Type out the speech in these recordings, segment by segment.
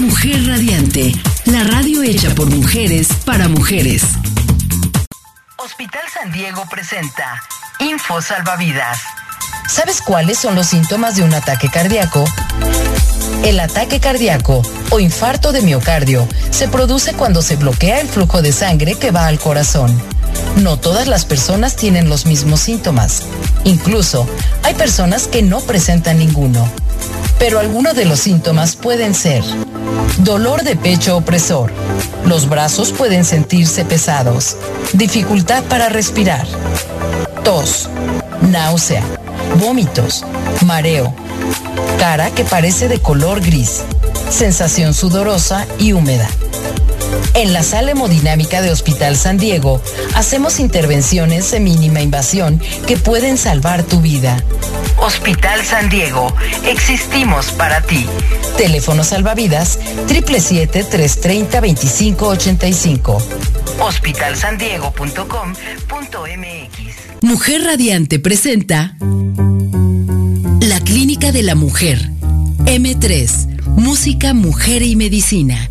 Mujer Radiante, la radio hecha por mujeres para mujeres. Hospital San Diego presenta Info Salvavidas. ¿Sabes cuáles son los síntomas de un ataque cardíaco? El ataque cardíaco o infarto de miocardio se produce cuando se bloquea el flujo de sangre que va al corazón. No todas las personas tienen los mismos síntomas. Incluso hay personas que no presentan ninguno. Pero algunos de los síntomas pueden ser dolor de pecho opresor. Los brazos pueden sentirse pesados. Dificultad para respirar. Tos. Náusea. Vómitos. Mareo. Cara que parece de color gris. Sensación sudorosa y húmeda. En la sala hemodinámica de Hospital San Diego hacemos intervenciones de mínima invasión que pueden salvar tu vida. Hospital San Diego, existimos para ti. Teléfono salvavidas 777-330-2585. Hospitalsandiego.com.mx. Mujer Radiante presenta La Clínica de la Mujer. M3, Música, Mujer y Medicina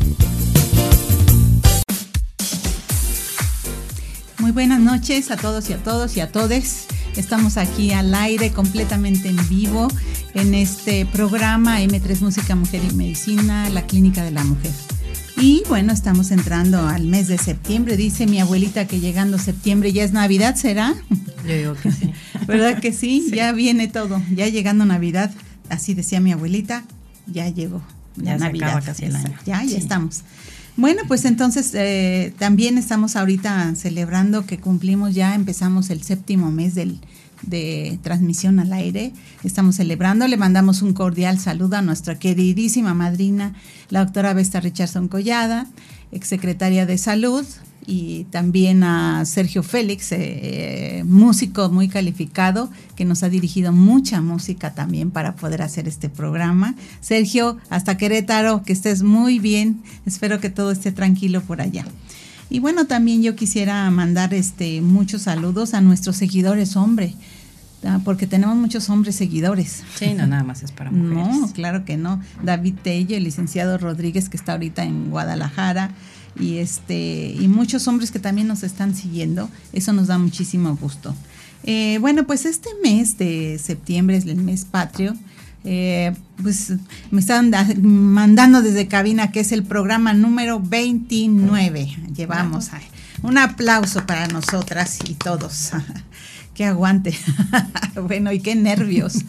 Muy buenas noches a todos y a todos y a todes. Estamos aquí al aire completamente en vivo en este programa M3 Música, Mujer y Medicina, la Clínica de la Mujer. Y bueno, estamos entrando al mes de septiembre. Dice mi abuelita que llegando septiembre ya es Navidad, ¿será? Yo digo que sí. ¿Verdad que sí? Ya viene todo. Ya llegando Navidad, así decía mi abuelita, ya llegó. Ya, Navidad. casi el año. Ya, ya estamos. Bueno, pues entonces eh, también estamos ahorita celebrando que cumplimos ya, empezamos el séptimo mes del, de transmisión al aire. Estamos celebrando, le mandamos un cordial saludo a nuestra queridísima madrina, la doctora Vesta Richardson Collada, exsecretaria de Salud, y también a Sergio Félix, eh, músico muy calificado, que nos ha dirigido mucha música también para poder hacer este programa. Sergio, hasta Querétaro, que estés muy bien, espero que todo esté tranquilo por allá. Y bueno, también yo quisiera mandar este, muchos saludos a nuestros seguidores hombre, ah, porque tenemos muchos hombres seguidores. Sí, no, nada más es para mujeres. No, claro que no. David Tello, el licenciado Rodríguez, que está ahorita en Guadalajara, y este y muchos hombres que también nos están siguiendo. Eso nos da muchísimo gusto. Eh, bueno, pues este mes de septiembre es el mes patrio. Eh, pues me están mandando desde cabina que es el programa número 29. Llevamos un aplauso para nosotras y todos. qué aguante. bueno, y qué nervios.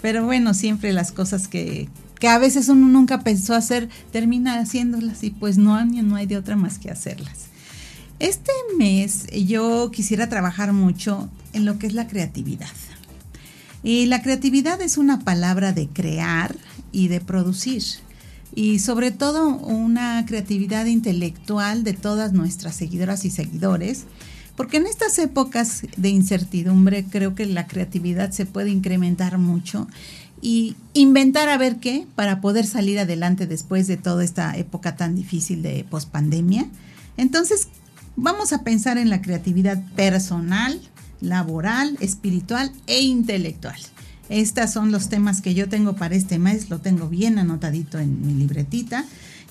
Pero bueno, siempre las cosas que, que a veces uno nunca pensó hacer, termina haciéndolas y pues no, no hay de otra más que hacerlas. Este mes yo quisiera trabajar mucho en lo que es la creatividad. Y la creatividad es una palabra de crear y de producir. Y sobre todo una creatividad intelectual de todas nuestras seguidoras y seguidores. Porque en estas épocas de incertidumbre creo que la creatividad se puede incrementar mucho y inventar a ver qué para poder salir adelante después de toda esta época tan difícil de pospandemia. Entonces, vamos a pensar en la creatividad personal, laboral, espiritual e intelectual. Estos son los temas que yo tengo para este mes, lo tengo bien anotadito en mi libretita.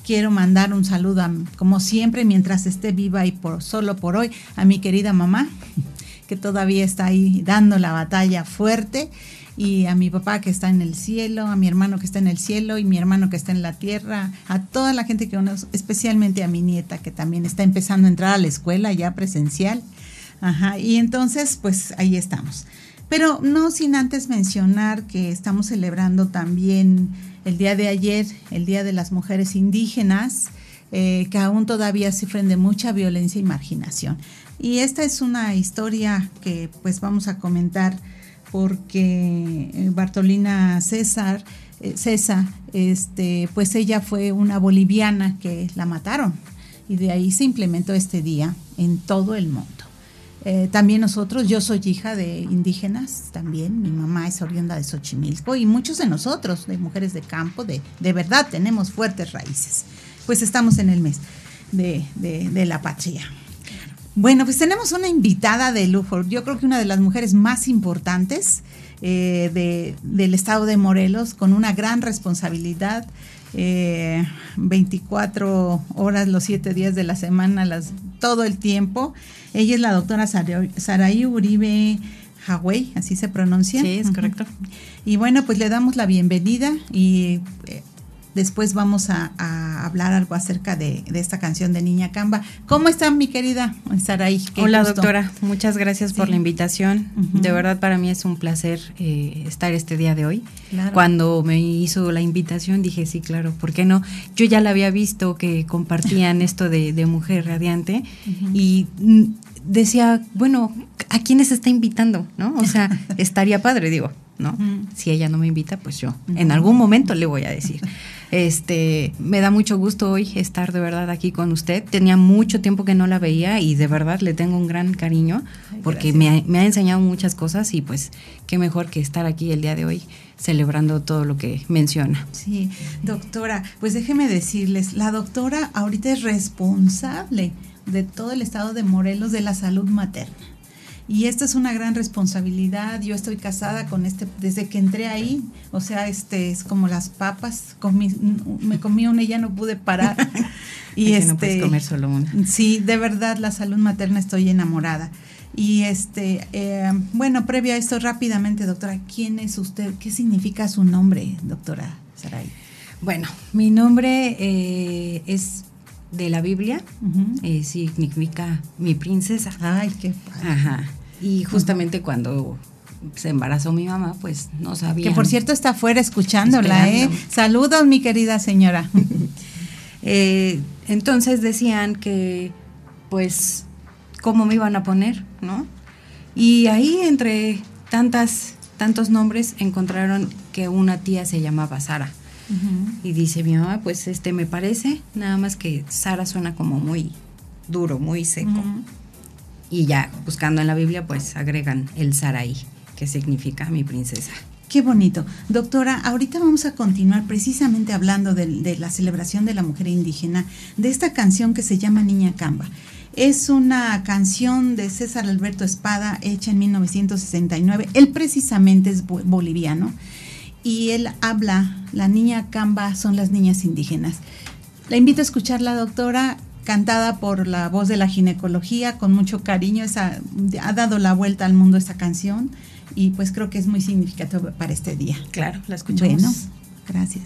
Quiero mandar un saludo, como siempre, mientras esté viva y por solo por hoy, a mi querida mamá, que todavía está ahí dando la batalla fuerte y a mi papá que está en el cielo, a mi hermano que está en el cielo y mi hermano que está en la tierra, a toda la gente que conozco, especialmente a mi nieta que también está empezando a entrar a la escuela ya presencial. Ajá, y entonces pues ahí estamos. Pero no sin antes mencionar que estamos celebrando también el día de ayer, el Día de las Mujeres Indígenas, eh, que aún todavía sufren de mucha violencia y marginación. Y esta es una historia que pues vamos a comentar porque eh, Bartolina César eh, César, este, pues ella fue una boliviana que la mataron y de ahí se implementó este día en todo el mundo. Eh, también nosotros, yo soy hija de indígenas también, mi mamá es oriunda de Xochimilco y muchos de nosotros, de mujeres de campo, de, de verdad tenemos fuertes raíces. Pues estamos en el mes de, de la patria. Bueno, pues tenemos una invitada de lujo, yo creo que una de las mujeres más importantes eh, de, del estado de Morelos, con una gran responsabilidad, 24 eh, horas los 7 días de la semana, las, todo el tiempo. Ella es la doctora Saraí Uribe Hawái, así se pronuncia. Sí, es correcto. Y bueno, pues le damos la bienvenida y eh, Después vamos a, hablar algo acerca de, esta canción de Niña Camba. ¿Cómo están, mi querida Saraí? Hola, doctora. Muchas gracias por la invitación. De verdad, para mí es un placer eh, estar este día de hoy. Cuando me hizo la invitación, dije, sí, claro, ¿por qué no? Yo ya la había visto que compartían esto de, Mujer Radiante y mm, decía, bueno, ¿a quiénes está invitando? ¿No? O sea, estaría padre, digo, ¿no? Si ella no me invita, pues yo en algún momento le voy a decir. Este, me da mucho gusto hoy estar de verdad aquí con usted. Tenía mucho tiempo que no la veía y de verdad le tengo un gran cariño porque me ha, me ha, enseñado muchas cosas y pues qué mejor que estar aquí el día de hoy celebrando todo lo que menciona. Sí, doctora, pues déjeme decirles, la doctora ahorita es responsable de todo el estado de Morelos de la salud materna. Y esta es una gran responsabilidad. Yo estoy casada con este desde que entré ahí. O sea, este es como las papas. me comí una y ya no pude parar. y este, no puedes este, comer solo una. Sí, de verdad, la salud materna estoy enamorada. Y este, eh, bueno, previo a esto, rápidamente, doctora, ¿quién es usted? ¿Qué significa su nombre, doctora Saray? Bueno, mi nombre eh, es de la Biblia, eh, significa mi princesa. Ay, qué Ajá. Y justamente cuando se embarazó mi mamá, pues no sabía. Que por cierto está afuera escuchándola, ¿eh? Saludos, mi querida señora. Eh, entonces decían que, pues, ¿cómo me iban a poner, no? Y ahí, entre tantas, tantos nombres, encontraron que una tía se llamaba Sara. Y dice mi mamá, pues este me parece, nada más que Sara suena como muy duro, muy seco. Y ya, buscando en la Biblia, pues agregan el Saraí, que significa mi princesa. Qué bonito. Doctora, ahorita vamos a continuar precisamente hablando de, la celebración de la mujer indígena, de esta canción que se llama Niña Camba. Es una canción de César Alberto Espada hecha en 1969. Él precisamente es boliviano y él habla, la niña Camba son las niñas indígenas. La invito a escuchar la doctora cantada por la voz de la ginecología con mucho cariño. Esa, ha dado la vuelta al mundo esta canción y pues creo que es muy significativo para este día. Claro, la escuchamos. Bueno, gracias.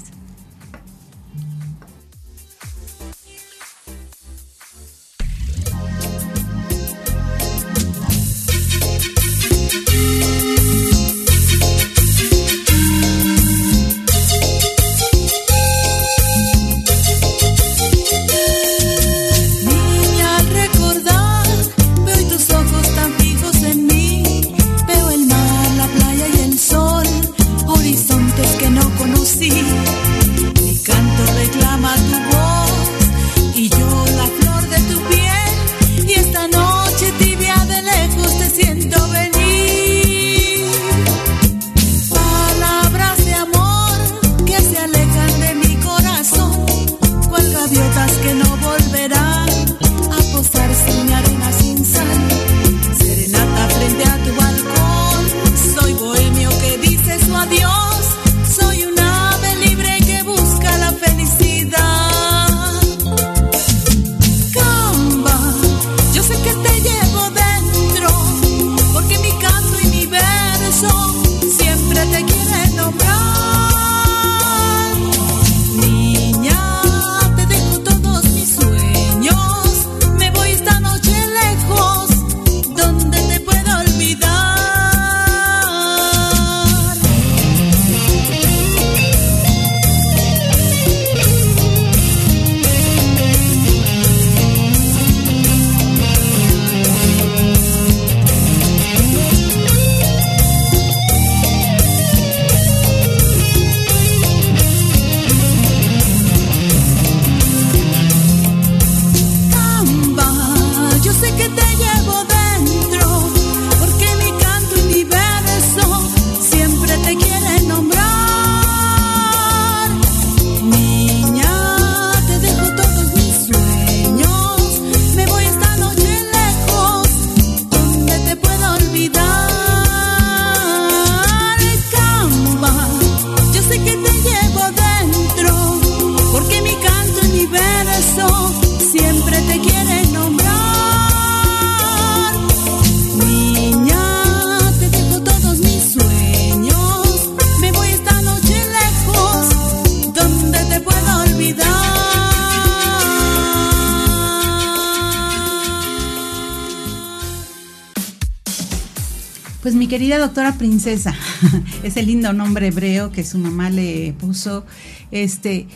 Querida doctora princesa, ese lindo nombre hebreo que su mamá le puso, este,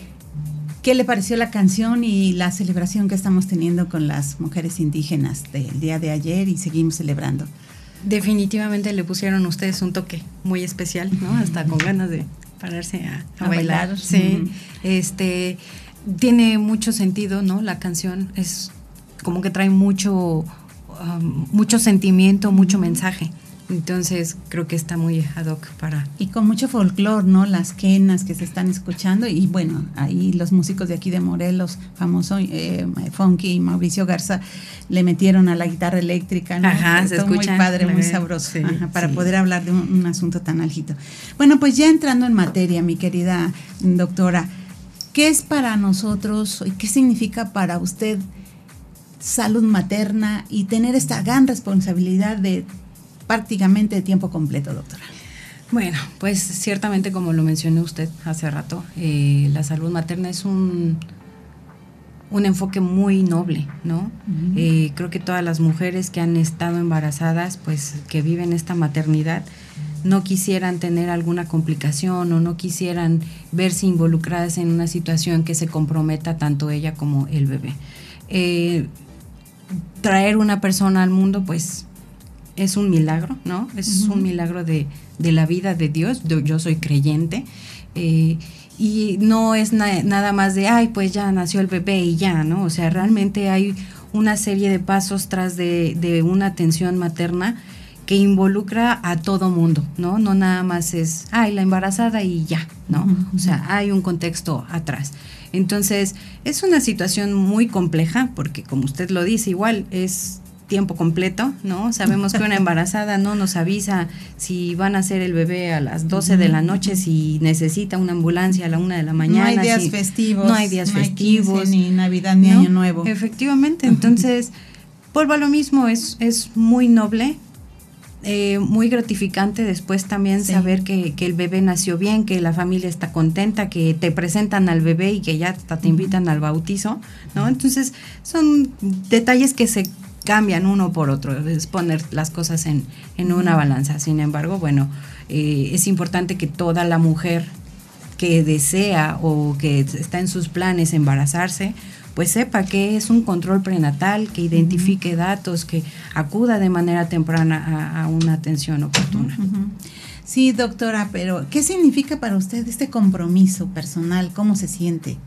¿qué le pareció la canción y la celebración que estamos teniendo con las mujeres indígenas del día de ayer y seguimos celebrando? Definitivamente le pusieron ustedes un toque muy especial, ¿no? Hasta con ganas de pararse a, bailar. Sí. Este tiene mucho sentido, ¿no? La canción es como que trae mucho um, mucho sentimiento, mucho mensaje. Entonces creo que está muy ad hoc para... Y con mucho folclore, ¿no? Las quenas que se están escuchando y bueno, ahí los músicos de aquí de Morelos, famoso eh, Funky y Mauricio Garza, le metieron a la guitarra eléctrica, ¿no? Ajá, se escucha, muy padre, muy sabroso, para poder hablar de un, asunto tan álgido. Bueno, pues ya entrando en materia, mi querida doctora, ¿qué es para nosotros y qué significa para usted salud materna y tener esta gran responsabilidad de prácticamente de tiempo completo, doctora. Bueno, pues ciertamente como lo mencionó usted hace rato, eh, la salud materna es un, un enfoque muy noble, ¿no? Eh, creo que todas las mujeres que han estado embarazadas, pues que viven esta maternidad, no quisieran tener alguna complicación o no quisieran verse involucradas en una situación que se comprometa tanto ella como el bebé. Eh, traer una persona al mundo, pues es un milagro, ¿no? Es un milagro de, la vida de Dios. Yo, soy creyente. Eh, y no es nada más de, ay, pues ya nació el bebé y ya, ¿no? O sea, realmente hay una serie de pasos tras de, una atención materna que involucra a todo mundo, ¿no? No nada más es, ay, la embarazada y ya, ¿no? O sea, hay un contexto atrás. Entonces, es una situación muy compleja porque, como usted lo dice, igual es tiempo completo, ¿no? Sabemos que una embarazada no nos avisa si van a hacer el bebé a las 12 de la noche, si necesita una ambulancia a la una de la mañana. No hay días festivos. No hay días festivos. ni Navidad ni Año Nuevo. Efectivamente, entonces, vuelvo a lo mismo, es, es muy noble, eh, muy gratificante después también saber que, que, el bebé nació bien, que la familia está contenta, que te presentan al bebé y que ya te invitan al bautizo, ¿no? Entonces, son detalles que se cambian uno por otro, es poner las cosas en, una balanza. Sin embargo, bueno, eh, es importante que toda la mujer que desea o que está en sus planes embarazarse, pues sepa que es un control prenatal, que identifique datos, que acuda de manera temprana a, una atención oportuna. Sí, doctora, pero ¿qué significa para usted este compromiso personal? ¿Cómo se siente?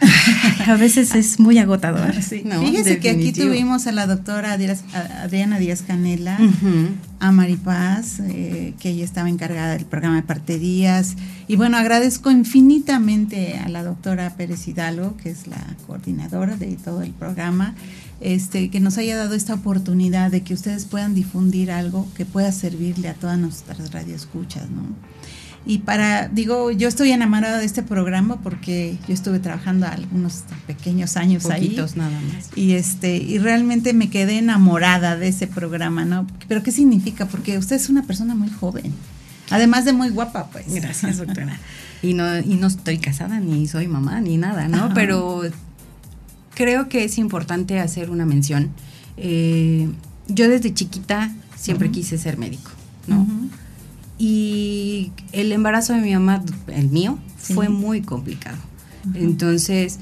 a veces es muy agotador. Fíjese que aquí tuvimos a la doctora Adriana Díaz Canela, a Maripaz, eh, que ella estaba encargada del programa de parterías. Y bueno, agradezco infinitamente a la doctora Pérez Hidalgo, que es la coordinadora de todo el programa, este, que nos haya dado esta oportunidad de que ustedes puedan difundir algo que pueda servirle a todas nuestras radioescuchas, ¿no? Y para, digo, yo estoy enamorada de este programa porque yo estuve trabajando algunos pequeños años Poquitos nada más. Y este, y realmente me quedé enamorada de ese programa, ¿no? Pero ¿qué significa? Porque usted es una persona muy joven. Además de muy guapa, pues. Gracias, doctora. y no, y no estoy casada, ni soy mamá, ni nada, ¿no? Pero creo que es importante hacer una mención. Eh, yo desde chiquita siempre quise ser médico, ¿no? Y el embarazo de mi mamá, el mío, fue muy complicado. Entonces,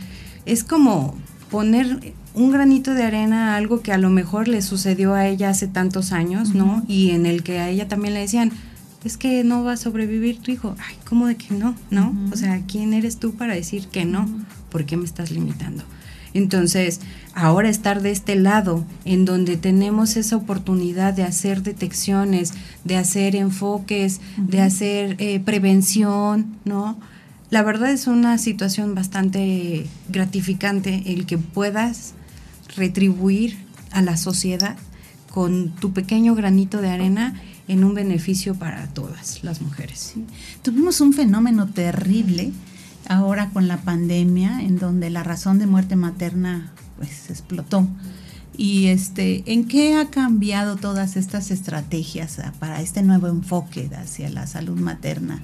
es como poner un granito de arena a algo que a lo mejor le sucedió a ella hace tantos años, ¿no? Y en el que a ella también le decían, es que no va a sobrevivir tu hijo. Ay, ¿cómo de que no? ¿No? O sea, ¿quién eres tú para decir que no? ¿Por qué me estás limitando? Entonces, ahora estar de este lado, en donde tenemos esa oportunidad de hacer detecciones, de hacer enfoques, de hacer eh, prevención, ¿no? La verdad es una situación bastante gratificante el que puedas retribuir a la sociedad con tu pequeño granito de arena en un beneficio para todas las mujeres. Tuvimos un fenómeno terrible ahora con la pandemia, en donde la razón de muerte materna pues explotó. Y este, ¿en qué ha cambiado todas estas estrategias ah, para este nuevo enfoque hacia la salud materna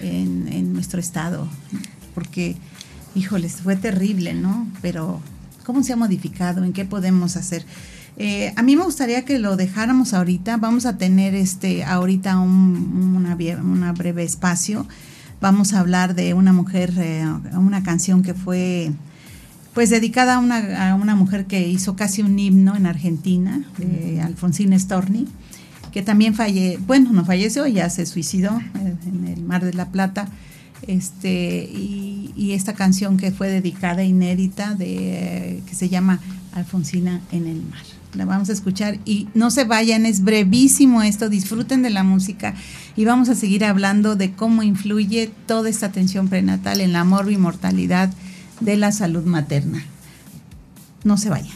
en, nuestro estado? Porque, híjoles, fue terrible, ¿no? Pero, ¿cómo se ha modificado? ¿En qué podemos hacer? Eh, a mí me gustaría que lo dejáramos ahorita. Vamos a tener este ahorita un, una, breve espacio. Vamos a hablar de una mujer, eh, una canción que fue pues dedicada a una, a una, mujer que hizo casi un himno en Argentina, de Alfonsina Storni, que también falle, bueno, no falleció, ya se suicidó eh, en el Mar de la Plata. Este, y, y esta canción que fue dedicada, inédita, de, que se llama Alfonsina en el Mar. La vamos a escuchar y no se vayan, es brevísimo esto, disfruten de la música y vamos a seguir hablando de cómo influye toda esta atención prenatal en la mortalidad de la salud materna. No se vayan.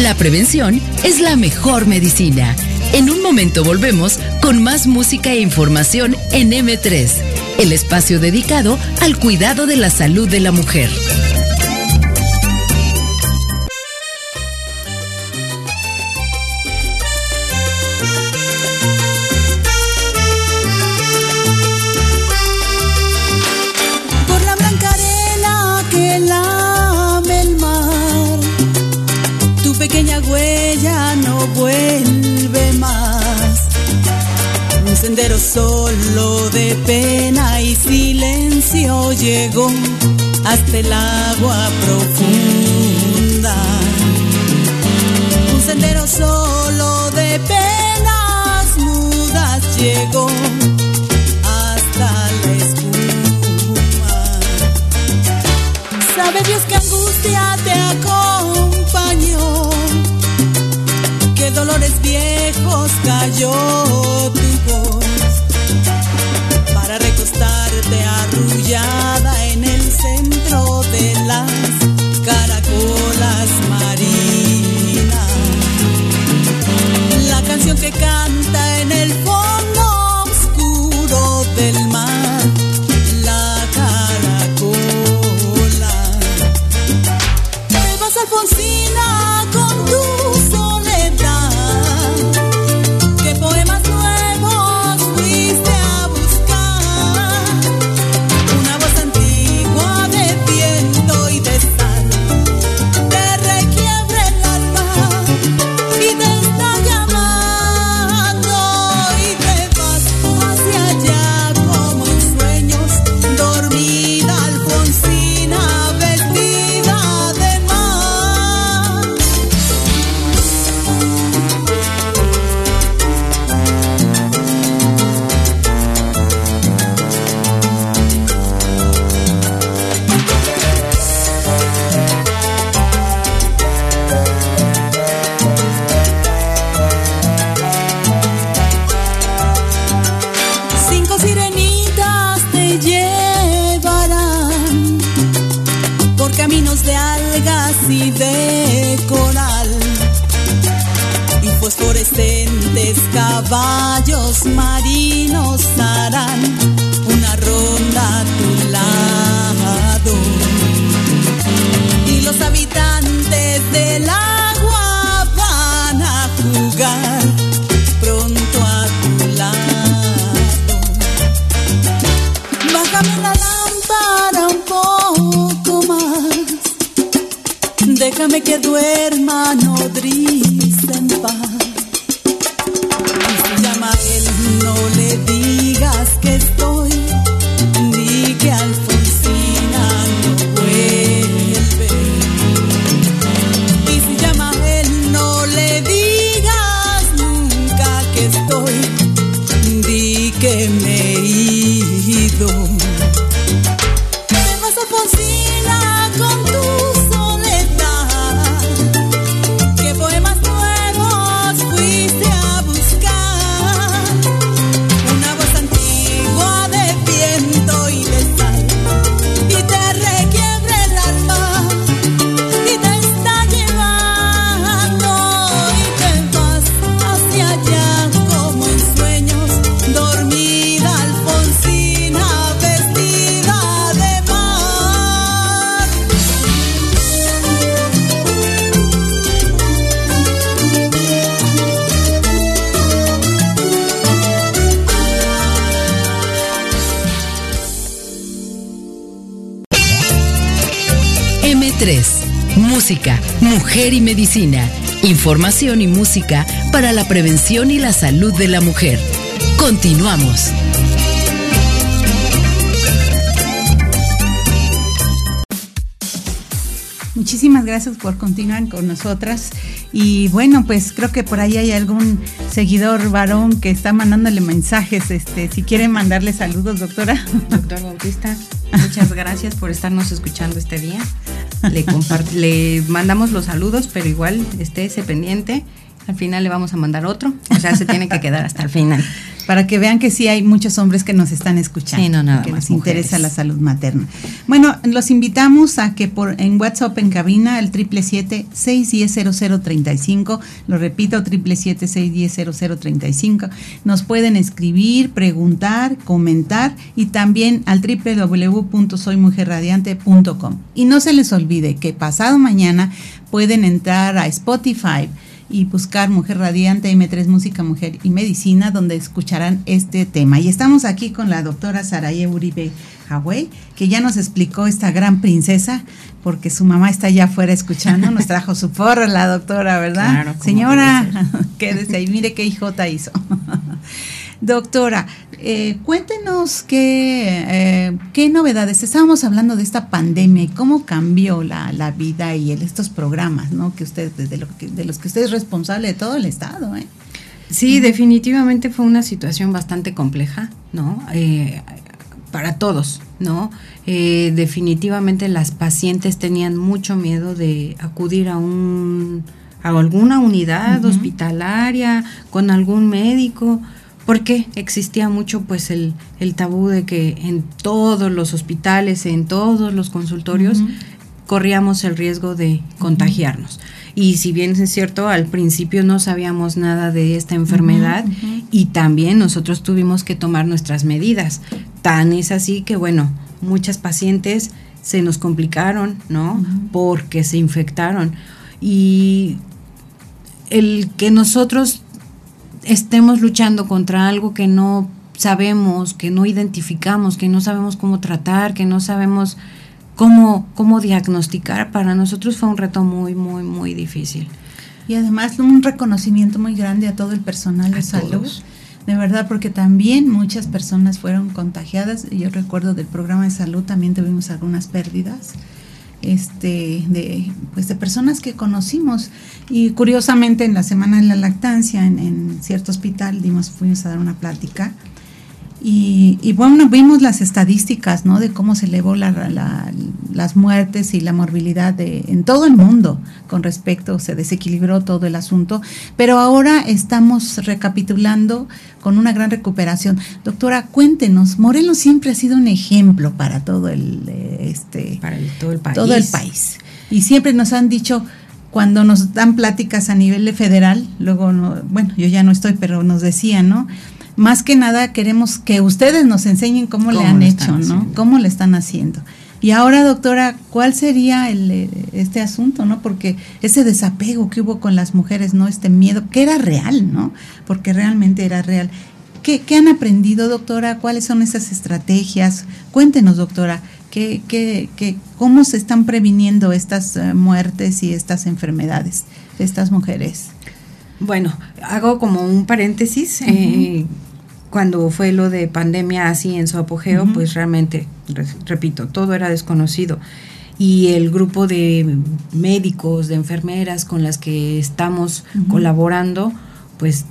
La prevención es la mejor medicina. En un momento volvemos con más música e información en M3 el espacio dedicado al cuidado de la salud de la mujer. Solo de pena silencio llegó hasta el agua profunda. Un sendero solo de penas mudas llegó hasta la espuma. Sabe Dios que angustia te acompañó, que dolores viejos cayó tu voz arrullada en el centro de las caracolas marinas. La canción que canta en el fondo oscuro del mar, la caracola. Te vas Alfonsina Música, Mujer y Medicina. Información y música para la prevención y la salud de la mujer. Continuamos. Muchísimas gracias por continuar con nosotras. Y bueno, pues creo que por ahí hay algún seguidor varón que está mandándole mensajes. Este, si quiere mandarle saludos, doctora. Doctor Bautista, muchas gracias por estarnos escuchando este día. Le, le mandamos los saludos, pero igual estése pendiente. Al final le vamos a mandar otro. O sea, se tiene que quedar hasta el final para que vean que sí hay muchos hombres que nos están escuchando, sí, no, nada que nos interesa la salud materna. Bueno, los invitamos a que por en WhatsApp en cabina el triple siete seis diez lo repito triple siete seis diez nos pueden escribir, preguntar, comentar y también al www.soymujerradiante.com y no se les olvide que pasado mañana pueden entrar a Spotify y buscar Mujer Radiante, M3 Música, Mujer y Medicina, donde escucharán este tema. Y estamos aquí con la doctora Saraye Uribe Hawaii, que ya nos explicó esta gran princesa, porque su mamá está allá afuera escuchando, nos trajo su porra la doctora, ¿verdad? Señora, quédese ahí, mire qué hijota hizo. Doctora, eh, cuéntenos qué, eh, qué novedades. Estábamos hablando de esta pandemia y cómo cambió la, vida y estos programas, ¿no? Que usted, de, de los que usted es responsable de todo el Estado, ¿eh? Sí, definitivamente fue una situación bastante compleja, ¿no? Eh, para todos, ¿no? definitivamente las pacientes tenían mucho miedo de acudir a un a alguna unidad hospitalaria con algún médico porque existía mucho pues el, tabú de que en todos los hospitales, en todos los consultorios, corríamos el riesgo de contagiarnos. Y si bien es cierto, al principio no sabíamos nada de esta enfermedad y también nosotros tuvimos que tomar nuestras medidas. Tan es así que, bueno, muchas pacientes se nos complicaron, ¿no? Porque se infectaron. Y el que nosotros estemos luchando contra algo que no sabemos, que no identificamos, que no sabemos cómo tratar, que no sabemos cómo, cómo diagnosticar, para nosotros fue un reto muy, muy, muy difícil. Y además un reconocimiento muy grande a todo el personal de salud. De verdad, porque también muchas personas fueron contagiadas. Yo recuerdo del programa de salud también tuvimos algunas pérdidas este, de, pues de personas que conocimos. Y curiosamente en la semana de la lactancia, en, cierto hospital, dimos, fuimos a dar una plática y, bueno, vimos las estadísticas, ¿no? De cómo se elevó las muertes y la morbilidad de, en todo el mundo con respecto, se desequilibró todo el asunto, pero ahora estamos recapitulando con una gran recuperación. Doctora, cuéntenos, Morelos siempre ha sido un ejemplo para todo el, este, para todo el país. Todo el país. Y siempre nos han dicho, cuando nos dan pláticas a nivel federal, luego, no, bueno, yo ya no estoy, pero nos decían, ¿no? Más que nada queremos que ustedes nos enseñen cómo, le han hecho, ¿no? Cómo le están haciendo. Y ahora, doctora, ¿cuál sería el, eh, este asunto, no? Porque ese desapego que hubo con las mujeres, ¿no? Este miedo, que era real, ¿no? Porque realmente era real. ¿Qué, qué han aprendido, doctora? ¿Cuáles son esas estrategias? Cuéntenos, doctora, ¿qué, qué, qué, ¿cómo se están previniendo estas eh, muertes y estas enfermedades de estas mujeres? Bueno, hago como un paréntesis. Eh, cuando fue lo de pandemia así en su apogeo, pues realmente, repito, todo era desconocido. Y el grupo de médicos, de enfermeras con las que estamos colaborando, pues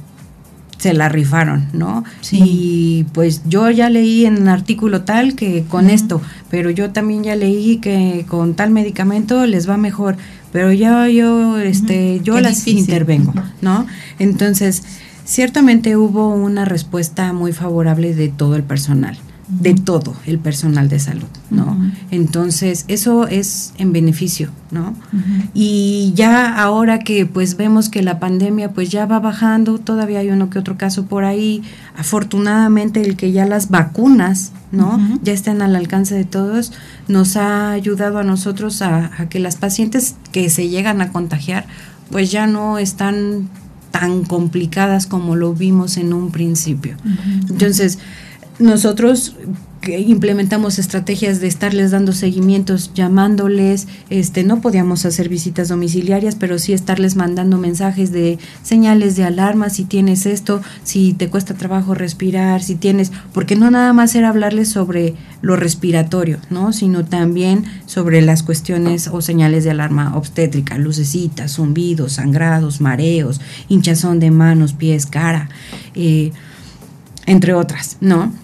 se la rifaron, ¿no? Sí. Y pues yo ya leí en un artículo tal que con esto, pero yo también ya leí que con tal medicamento les va mejor, pero ya yo, este, yo las intervengo, ¿no? Entonces, ciertamente hubo una respuesta muy favorable de todo el personal, de todo el personal de salud, ¿no? Entonces, eso es en beneficio, ¿no? Y ya ahora que pues vemos que la pandemia pues ya va bajando, todavía hay uno que otro caso por ahí, afortunadamente el que ya las vacunas ¿no? Ya están al alcance de todos, nos ha ayudado a nosotros a, que las pacientes que se llegan a contagiar, pues ya no están tan complicadas como lo vimos en un principio. Entonces, nosotros implementamos estrategias de estarles dando seguimientos, llamándoles, este, no podíamos hacer visitas domiciliarias, pero sí estarles mandando mensajes de señales de alarma, si tienes esto, si te cuesta trabajo respirar, si tienes, porque no nada más era hablarles sobre lo respiratorio, ¿no? sino también sobre las cuestiones o señales de alarma obstétrica, lucecitas, zumbidos, sangrados, mareos, hinchazón de manos, pies, cara, eh, entre otras, ¿no?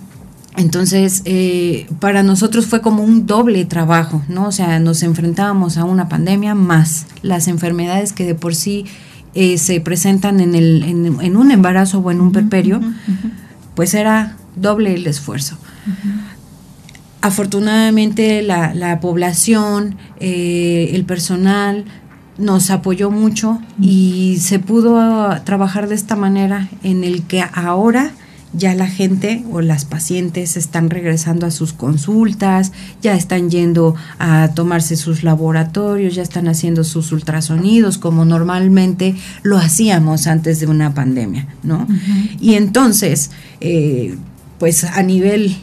Entonces, eh, para nosotros fue como un doble trabajo, ¿no? O sea, nos enfrentábamos a una pandemia más las enfermedades que de por sí eh, se presentan en, el, en, un embarazo o en un perperio, pues era doble el esfuerzo. Afortunadamente la, la población, eh, el personal nos apoyó mucho y se pudo trabajar de esta manera en el que ahora ya la gente o las pacientes están regresando a sus consultas, ya están yendo a tomarse sus laboratorios, ya están haciendo sus ultrasonidos como normalmente lo hacíamos antes de una pandemia, ¿no? Y entonces, eh, pues a nivel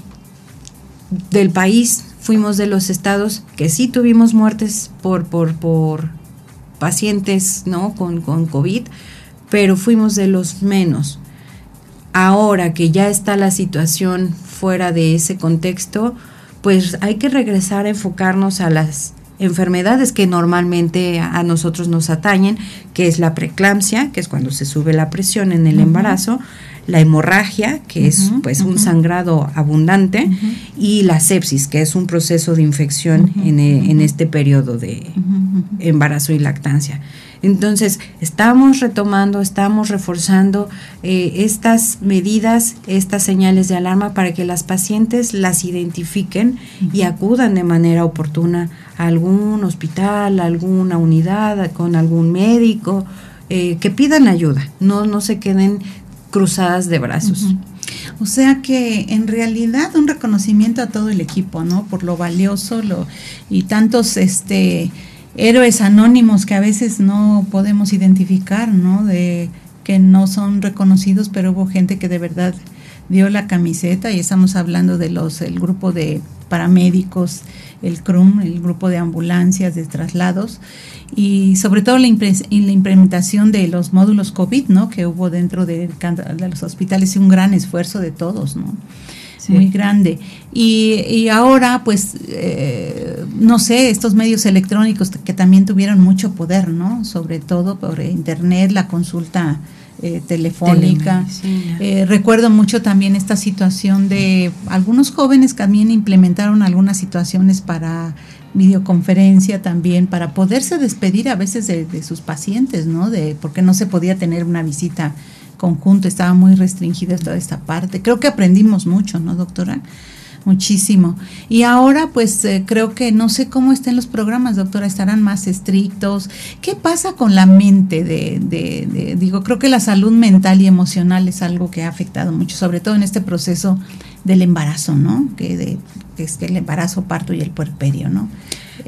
del país, fuimos de los estados que sí tuvimos muertes por, por, por pacientes, ¿no? Con, con COVID, pero fuimos de los menos ahora que ya está la situación fuera de ese contexto, pues hay que regresar a enfocarnos a las enfermedades que normalmente a nosotros nos atañen, que es la preeclampsia, que es cuando se sube la presión en el embarazo, la hemorragia, que es pues un sangrado abundante, y la sepsis, que es un proceso de infección en, en, este periodo de embarazo y lactancia. Entonces, estamos retomando, estamos reforzando eh, estas medidas, estas señales de alarma para que las pacientes las identifiquen y acudan de manera oportuna a algún hospital, a alguna unidad, con algún médico, eh, que pidan ayuda, no, no se queden cruzadas de brazos. O sea que en realidad un reconocimiento a todo el equipo, ¿no? Por lo valioso lo, y tantos este héroes anónimos que a veces no podemos identificar, ¿no? De que no son reconocidos, pero hubo gente que de verdad dio la camiseta y estamos hablando de los el grupo de paramédicos, el CRUM, el grupo de ambulancias, de traslados y sobre todo la, la implementación de los módulos COVID, ¿no? Que hubo dentro de, de los hospitales y un gran esfuerzo de todos, ¿no? Muy grande. Y, y ahora, pues, eh, no sé, estos medios electrónicos que también tuvieron mucho poder, ¿no? Sobre todo por Internet, la consulta eh, telefónica. Eh, recuerdo mucho también esta situación de algunos jóvenes que también implementaron algunas situaciones para videoconferencia también para poderse despedir a veces de, de sus pacientes, ¿no? De porque no se podía tener una visita conjunto, estaba muy restringida toda esta parte. Creo que aprendimos mucho, ¿no, doctora? Muchísimo. Y ahora, pues eh, creo que no sé cómo estén los programas, doctora, estarán más estrictos. ¿Qué pasa con la mente? De, de, digo, creo que la salud mental y emocional es algo que ha afectado mucho, sobre todo en este proceso del embarazo, ¿no? Que, de, que es el embarazo, parto y el puerperio, ¿no?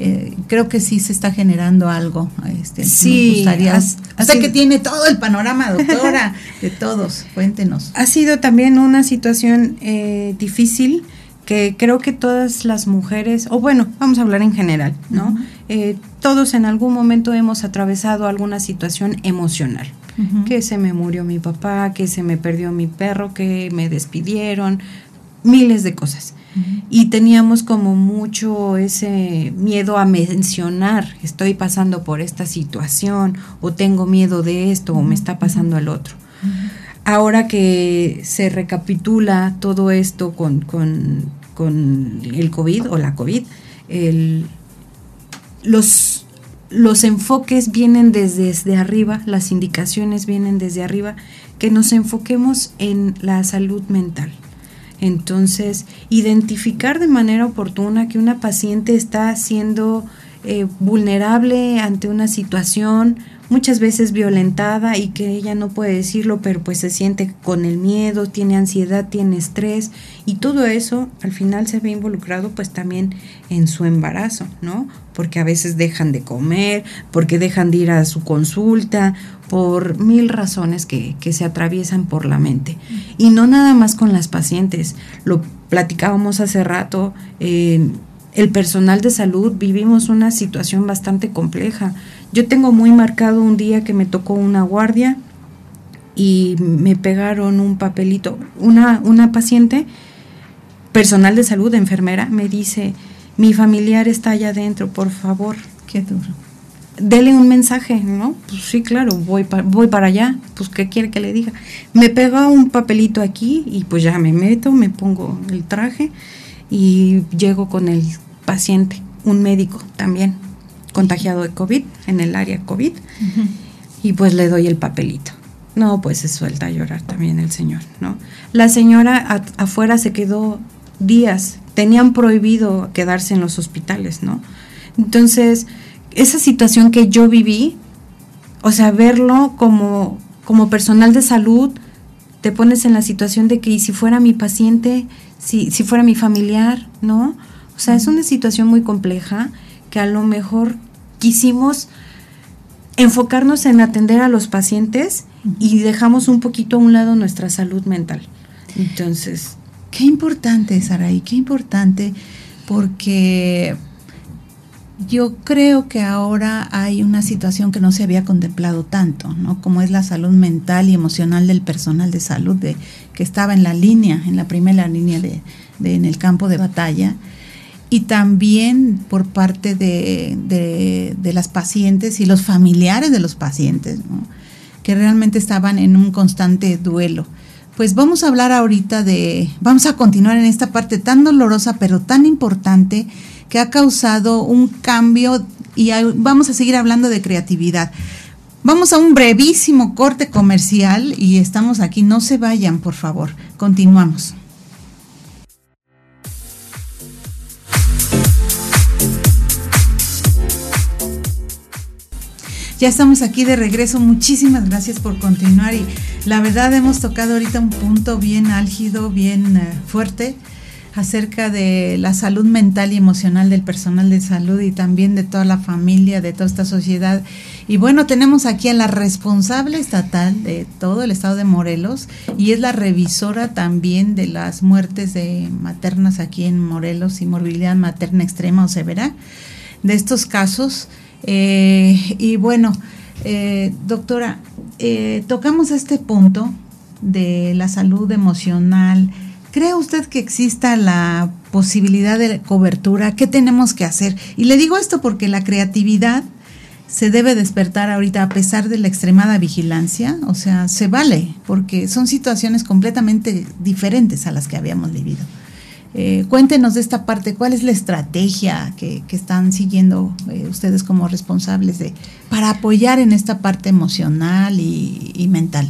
Eh, creo que sí se está generando algo. Este, sí, gustaría, hasta que tiene todo el panorama, doctora, de todos. Cuéntenos. Ha sido también una situación eh, difícil que creo que todas las mujeres, o bueno, vamos a hablar en general, ¿no? Eh, todos en algún momento hemos atravesado alguna situación emocional. Que se me murió mi papá, que se me perdió mi perro, que me despidieron, miles de cosas. Y teníamos como mucho ese miedo a mencionar, estoy pasando por esta situación, o tengo miedo de esto, o me está pasando el otro. Ahora que se recapitula todo esto con, el COVID o la COVID, los, los enfoques vienen desde, desde arriba, las indicaciones vienen desde arriba, que nos enfoquemos en la salud mental entonces, identificar de manera oportuna que una paciente está siendo eh, vulnerable ante una situación muchas veces violentada y que ella no puede decirlo, pero pues se siente con el miedo, tiene ansiedad, tiene estrés y todo eso al final se ve involucrado pues también en su embarazo, ¿no? Porque a veces dejan de comer, porque dejan de ir a su consulta, por mil razones que, que se atraviesan por la mente. Y no nada más con las pacientes, lo platicábamos hace rato. Eh, el personal de salud vivimos una situación bastante compleja. Yo tengo muy marcado un día que me tocó una guardia y me pegaron un papelito. Una, una paciente, personal de salud, enfermera, me dice, mi familiar está allá adentro, por favor. Qué duro. Dele un mensaje, ¿no? Pues sí, claro, voy, voy para allá, pues ¿qué quiere que le diga? Me pegó un papelito aquí y pues ya me meto, me pongo el traje y llego con el paciente, un médico también contagiado de COVID en el área COVID y pues le doy el papelito. No, pues se suelta a llorar también el señor, ¿no? La señora afuera se quedó días, tenían prohibido quedarse en los hospitales, ¿no? Entonces, esa situación que yo viví, o sea, verlo como, como personal de salud, te pones en la situación de que si fuera mi paciente, si, si fuera mi familiar, ¿no? O sea, es una situación muy compleja que a lo mejor quisimos enfocarnos en atender a los pacientes y dejamos un poquito a un lado nuestra salud mental. Entonces... Qué importante, Saraí, qué importante, porque yo creo que ahora hay una situación que no se había contemplado tanto, ¿no? Como es la salud mental y emocional del personal de salud de, que estaba en la línea, en la primera línea de, de en el campo de batalla y también por parte de, las pacientes y los familiares de los pacientes, que realmente estaban en un constante duelo. Pues vamos a hablar ahorita de, vamos a continuar en esta parte tan dolorosa pero tan importante que ha causado un cambio y vamos a seguir hablando de creatividad. Vamos a un brevísimo corte comercial y estamos aquí, no se vayan por favor, continuamos. Ya estamos aquí de regreso. Muchísimas gracias por continuar y la verdad hemos tocado ahorita un punto bien álgido, bien eh, fuerte acerca de la salud mental y emocional del personal de salud y también de toda la familia, de toda esta sociedad. Y bueno, tenemos aquí a la responsable estatal de todo el estado de Morelos y es la revisora también de las muertes de maternas aquí en Morelos y morbilidad materna extrema o severa de estos casos. Eh, y bueno, eh, doctora, eh, tocamos este punto de la salud emocional. ¿Cree usted que exista la posibilidad de cobertura? ¿Qué tenemos que hacer? Y le digo esto porque la creatividad se debe despertar ahorita a pesar de la extremada vigilancia, o sea, se vale, porque son situaciones completamente diferentes a las que habíamos vivido. Eh, cuéntenos de esta parte, ¿cuál es la estrategia que, están siguiendo eh, ustedes como responsables de para apoyar en esta parte emocional y, mental?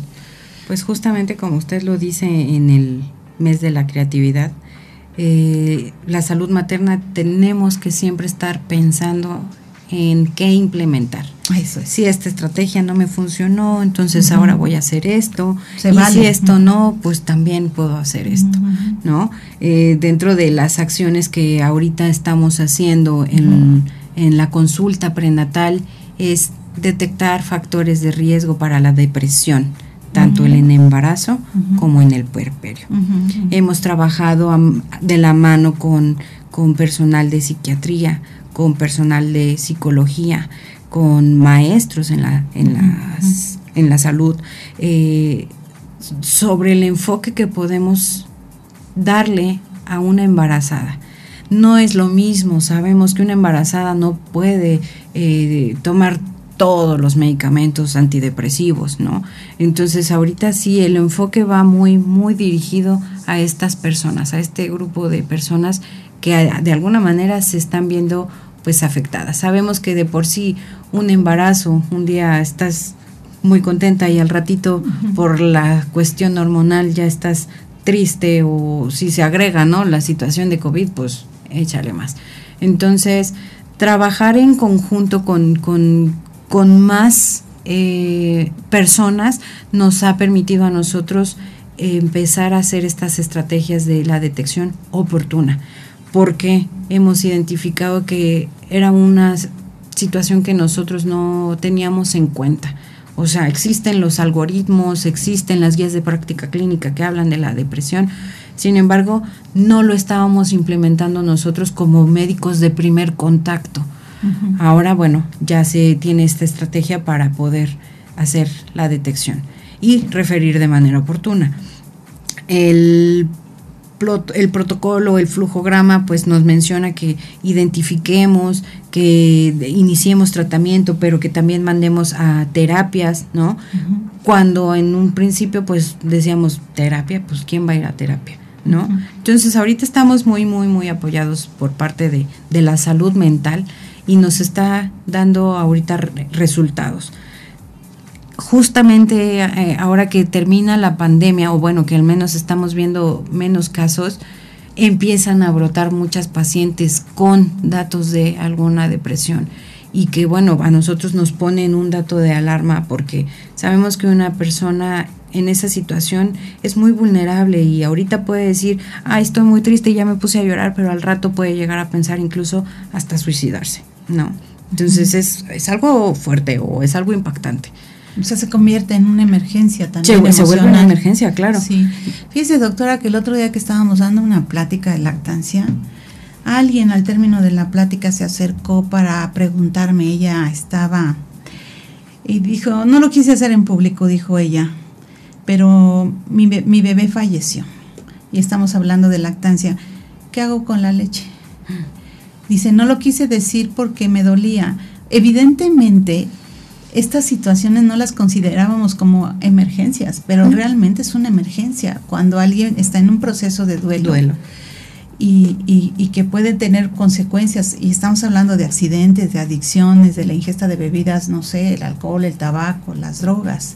Pues justamente como usted lo dice en el mes de la creatividad, eh, la salud materna tenemos que siempre estar pensando en qué implementar. Si esta estrategia no me funcionó, entonces ahora voy a hacer esto. y si esto no, pues también puedo hacer esto, ¿no? Eh, dentro de las acciones que ahorita estamos haciendo en, en la consulta prenatal es detectar factores de riesgo para la depresión tanto en el embarazo como en el puerperio. Hemos trabajado de la mano con, con personal de psiquiatría, con personal de psicología, con maestros en la, en las, en la salud, eh, sobre el enfoque que podemos darle a una embarazada. No es lo mismo, sabemos que una embarazada no puede eh, tomar todos los medicamentos antidepresivos, ¿no? Entonces ahorita sí el enfoque va muy, muy dirigido a estas personas, a este grupo de personas que de alguna manera se están viendo pues afectadas. Sabemos que de por sí un embarazo, un día estás muy contenta y al ratito por la cuestión hormonal ya estás triste o si se agrega, ¿no? La situación de COVID, pues échale más. Entonces, trabajar en conjunto con, con, con más eh, personas nos ha permitido a nosotros empezar a hacer estas estrategias de la detección oportuna, porque hemos identificado que era una situación que nosotros no teníamos en cuenta. O sea, existen los algoritmos, existen las guías de práctica clínica que hablan de la depresión, sin embargo, no lo estábamos implementando nosotros como médicos de primer contacto. Ahora, bueno, ya se tiene esta estrategia para poder hacer la detección y referir de manera oportuna. El, el protocolo, el flujograma, pues nos menciona que identifiquemos, que iniciemos tratamiento, pero que también mandemos a terapias, ¿no? Cuando en un principio, pues decíamos terapia, pues ¿quién va a ir a terapia? ¿No? Entonces ahorita estamos muy, muy, muy apoyados por parte de, de la salud mental y nos está dando ahorita resultados. Justamente eh, ahora que termina la pandemia, o bueno, que al menos estamos viendo menos casos, empiezan a brotar muchas pacientes con datos de alguna depresión y que bueno, a nosotros nos ponen un dato de alarma porque sabemos que una persona en esa situación es muy vulnerable y ahorita puede decir, ah, estoy muy triste y ya me puse a llorar, pero al rato puede llegar a pensar incluso hasta suicidarse. ¿no? Entonces es, es algo fuerte o es algo impactante. O sea, se convierte en una emergencia también. Se, se vuelve una emergencia, claro. Sí. Fíjese, doctora, que el otro día que estábamos dando una plática de lactancia, alguien al término de la plática se acercó para preguntarme, ella estaba, y dijo, no lo quise hacer en público, dijo ella, pero mi, mi bebé falleció y estamos hablando de lactancia. ¿Qué hago con la leche? Dice, no lo quise decir porque me dolía. Evidentemente, estas situaciones no las considerábamos como emergencias, pero realmente es una emergencia cuando alguien está en un proceso de duelo. Y, y, que puede tener consecuencias, y estamos hablando de accidentes, de adicciones, de la ingesta de bebidas, no sé, el alcohol, el tabaco, las drogas,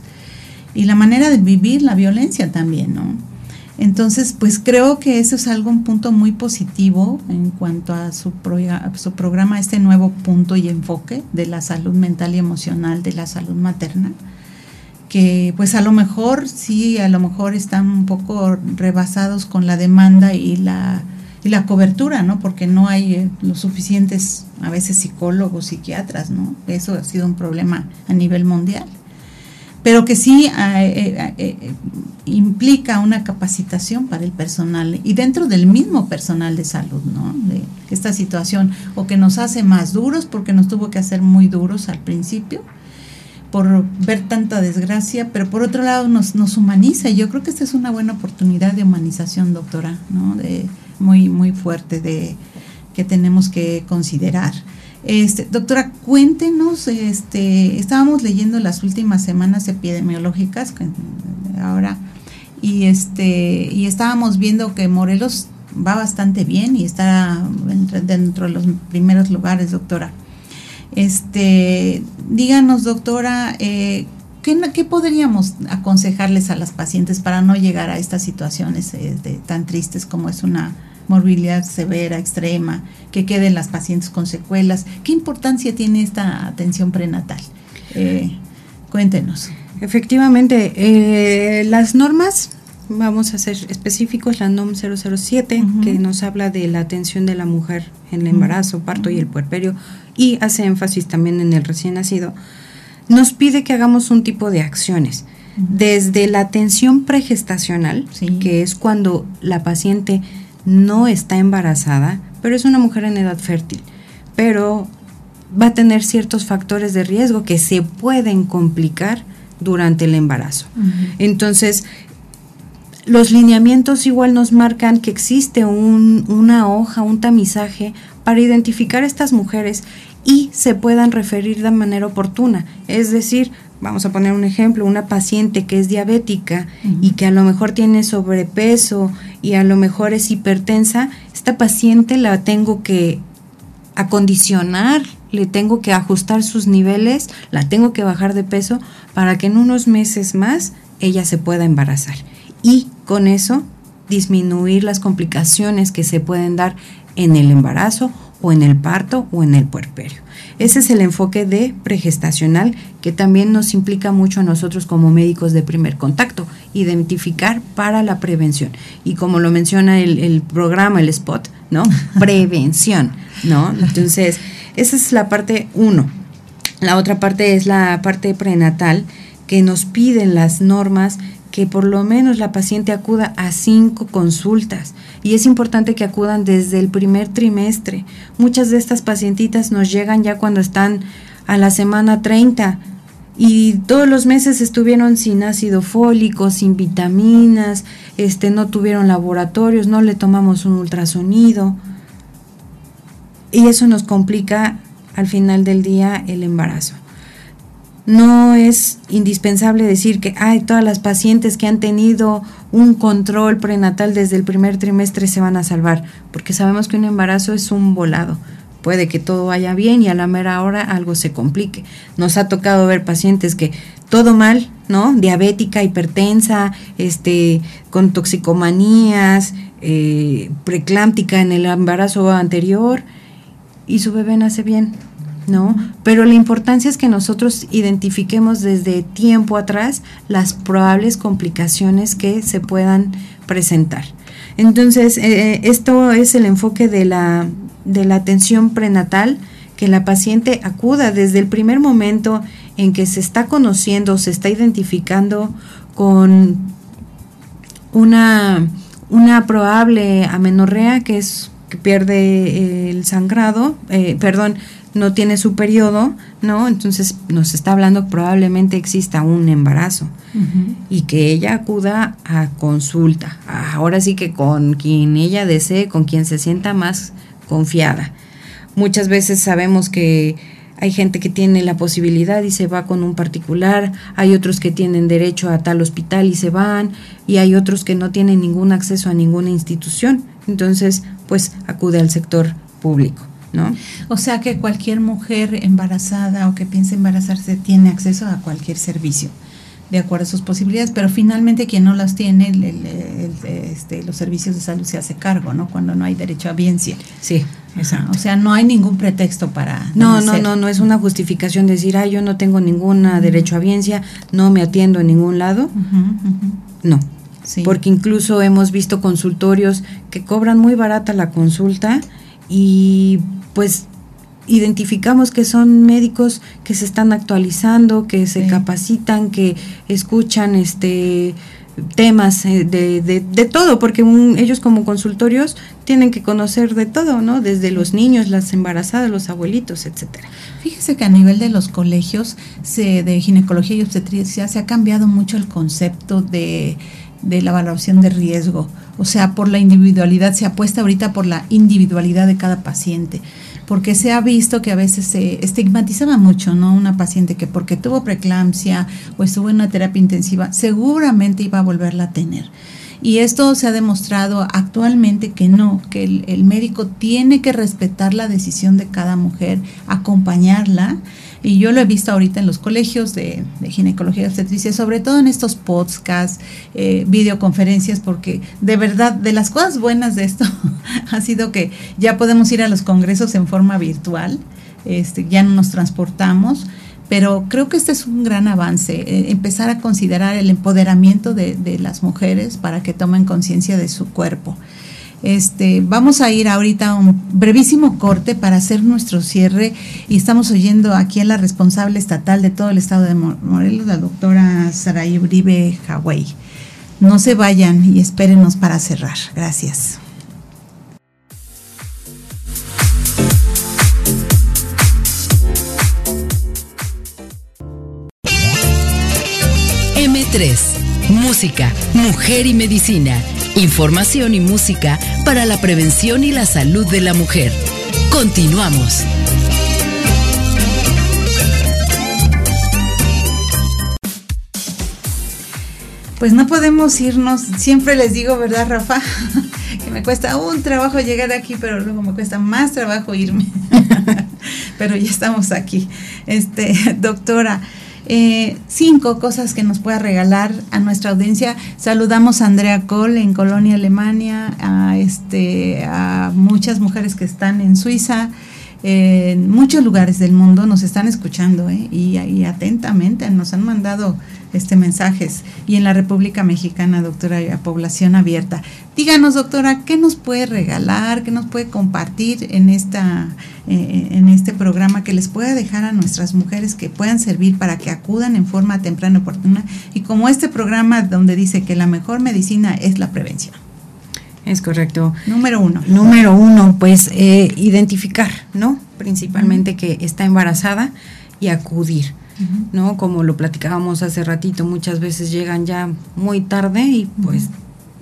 y la manera de vivir la violencia también, ¿no? Entonces, pues creo que eso es algo, un punto muy positivo en cuanto a su, su programa, este nuevo punto y enfoque de la salud mental y emocional, de la salud materna, que pues a lo mejor sí, a lo mejor están un poco rebasados con la demanda y la, y la cobertura, ¿no? Porque no hay eh, los suficientes, a veces psicólogos, psiquiatras, ¿no? Eso ha sido un problema a nivel mundial pero que sí eh, eh, eh, implica una capacitación para el personal y dentro del mismo personal de salud, ¿no? De esta situación, o que nos hace más duros porque nos tuvo que hacer muy duros al principio por ver tanta desgracia, pero por otro lado nos, nos humaniza y yo creo que esta es una buena oportunidad de humanización, doctora, ¿no? De, muy, muy fuerte de que tenemos que considerar. Este, doctora, cuéntenos, este, estábamos leyendo las últimas semanas epidemiológicas ahora y este y estábamos viendo que Morelos va bastante bien y está dentro de los primeros lugares, doctora. Este, díganos, doctora, eh, ¿qué, podríamos aconsejarles a las pacientes para no llegar a estas situaciones eh, tan tristes como es una morbilidad severa, extrema, que queden las pacientes con secuelas. ¿Qué importancia tiene esta atención prenatal? Eh, cuéntenos. Efectivamente, eh, las normas, vamos a ser específicos, la NOM 007, que nos habla de la atención de la mujer en el embarazo, parto y el puerperio, y hace énfasis también en el recién nacido, nos pide que hagamos un tipo de acciones. Desde la atención pregestacional, que es cuando la paciente no está embarazada, pero es una mujer en edad fértil, pero va a tener ciertos factores de riesgo que se pueden complicar durante el embarazo. Entonces, los lineamientos igual nos marcan que existe una hoja, un tamizaje para identificar a estas mujeres y se puedan referir de manera oportuna. Es decir, vamos a poner un ejemplo, una paciente que es diabética y que a lo mejor tiene sobrepeso y a lo mejor es hipertensa, esta paciente la tengo que acondicionar, le tengo que ajustar sus niveles, la tengo que bajar de peso para que en unos meses más ella se pueda embarazar. Y con eso disminuir las complicaciones que se pueden dar en el embarazo o en el parto o en el puerperio. Ese es el enfoque de pregestacional que también nos implica mucho a nosotros como médicos de primer contacto, identificar para la prevención. Y como lo menciona el, el programa, el spot, ¿no? Prevención, ¿no? Entonces, esa es la parte uno. La otra parte es la parte prenatal que nos piden las normas que por lo menos la paciente acuda a cinco consultas y es importante que acudan desde el primer trimestre. Muchas de estas pacientitas nos llegan ya cuando están a la semana 30 y todos los meses estuvieron sin ácido fólico, sin vitaminas, este no tuvieron laboratorios, no le tomamos un ultrasonido. Y eso nos complica al final del día el embarazo no es indispensable decir que hay todas las pacientes que han tenido un control prenatal desde el primer trimestre se van a salvar, porque sabemos que un embarazo es un volado. Puede que todo vaya bien y a la mera hora algo se complique. Nos ha tocado ver pacientes que todo mal, ¿no? Diabética, hipertensa, este, con toxicomanías, eh, preclámptica en el embarazo anterior y su bebé nace bien ¿no? Pero la importancia es que nosotros identifiquemos desde tiempo atrás las probables complicaciones que se puedan presentar. Entonces, eh, esto es el enfoque de la, de la atención prenatal, que la paciente acuda desde el primer momento en que se está conociendo, se está identificando con una, una probable amenorrea que es que pierde el sangrado, eh, perdón, no tiene su periodo, ¿no? Entonces nos está hablando que probablemente exista un embarazo y que ella acuda a consulta. Ahora sí que con quien ella desee, con quien se sienta más confiada. Muchas veces sabemos que hay gente que tiene la posibilidad y se va con un particular, hay otros que tienen derecho a tal hospital y se van, y hay otros que no tienen ningún acceso a ninguna institución. Entonces, pues acude al sector público. ¿No? O sea que cualquier mujer embarazada o que piense embarazarse tiene acceso a cualquier servicio de acuerdo a sus posibilidades, pero finalmente quien no las tiene, este, los servicios de salud se hace cargo, ¿no? Cuando no hay derecho a biencia. Sí. O sea, no hay ningún pretexto para... No, no, no, no es una justificación decir, ay, yo no tengo ningún derecho a biencia, no me atiendo en ningún lado. No. Sí. Porque incluso hemos visto consultorios que cobran muy barata la consulta y pues identificamos que son médicos que se están actualizando, que se capacitan, que escuchan este temas eh, de, de, todo, porque ellos como consultorios tienen que conocer de todo, ¿no? Desde los niños, las embarazadas, los abuelitos, etcétera. Fíjese que a nivel de los colegios se, de ginecología y obstetricia se ha cambiado mucho el concepto de, de la valoración de riesgo. O sea, por la individualidad, se apuesta ahorita por la individualidad de cada paciente porque se ha visto que a veces se estigmatizaba mucho, ¿no? Una paciente que porque tuvo preeclampsia o estuvo en una terapia intensiva, seguramente iba a volverla a tener. Y esto se ha demostrado actualmente que no, que el, el médico tiene que respetar la decisión de cada mujer, acompañarla y yo lo he visto ahorita en los colegios de, ginecología y obstetricia, sobre todo en estos podcasts, eh, videoconferencias, porque de verdad, de las cosas buenas de esto ha sido que ya podemos ir a los congresos en forma virtual, este, ya no nos transportamos pero creo que este es un gran avance, eh, empezar a considerar el empoderamiento de, de, las mujeres para que tomen conciencia de su cuerpo. Este, vamos a ir ahorita a un brevísimo corte para hacer nuestro cierre y estamos oyendo aquí a la responsable estatal de todo el estado de Morelos, la doctora Saray Uribe Hawaii. No se vayan y espérenos para cerrar. Gracias. M3, música, mujer y medicina Información y música para la prevención y la salud de la mujer. Continuamos. Pues no podemos irnos, siempre les digo, ¿verdad, Rafa? que me cuesta un trabajo llegar aquí, pero luego me cuesta más trabajo irme. pero ya estamos aquí. Este, doctora, Eh, cinco cosas que nos pueda regalar a nuestra audiencia. Saludamos a Andrea Kohl en Colonia, Alemania, a, este, a muchas mujeres que están en Suiza, en muchos lugares del mundo nos están escuchando ¿eh? y, y, atentamente nos han mandado este mensajes y en la República Mexicana, doctora, a población abierta. Díganos, doctora, ¿qué nos puede regalar, qué nos puede compartir en esta eh, en este programa que les pueda dejar a nuestras mujeres que puedan servir para que acudan en forma temprana y oportuna y como este programa donde dice que la mejor medicina es la prevención? Es correcto. Número uno. Número uno, pues eh, identificar, ¿no? Principalmente que está embarazada y acudir, ¿no? Como lo platicábamos hace ratito, muchas veces llegan ya muy tarde y pues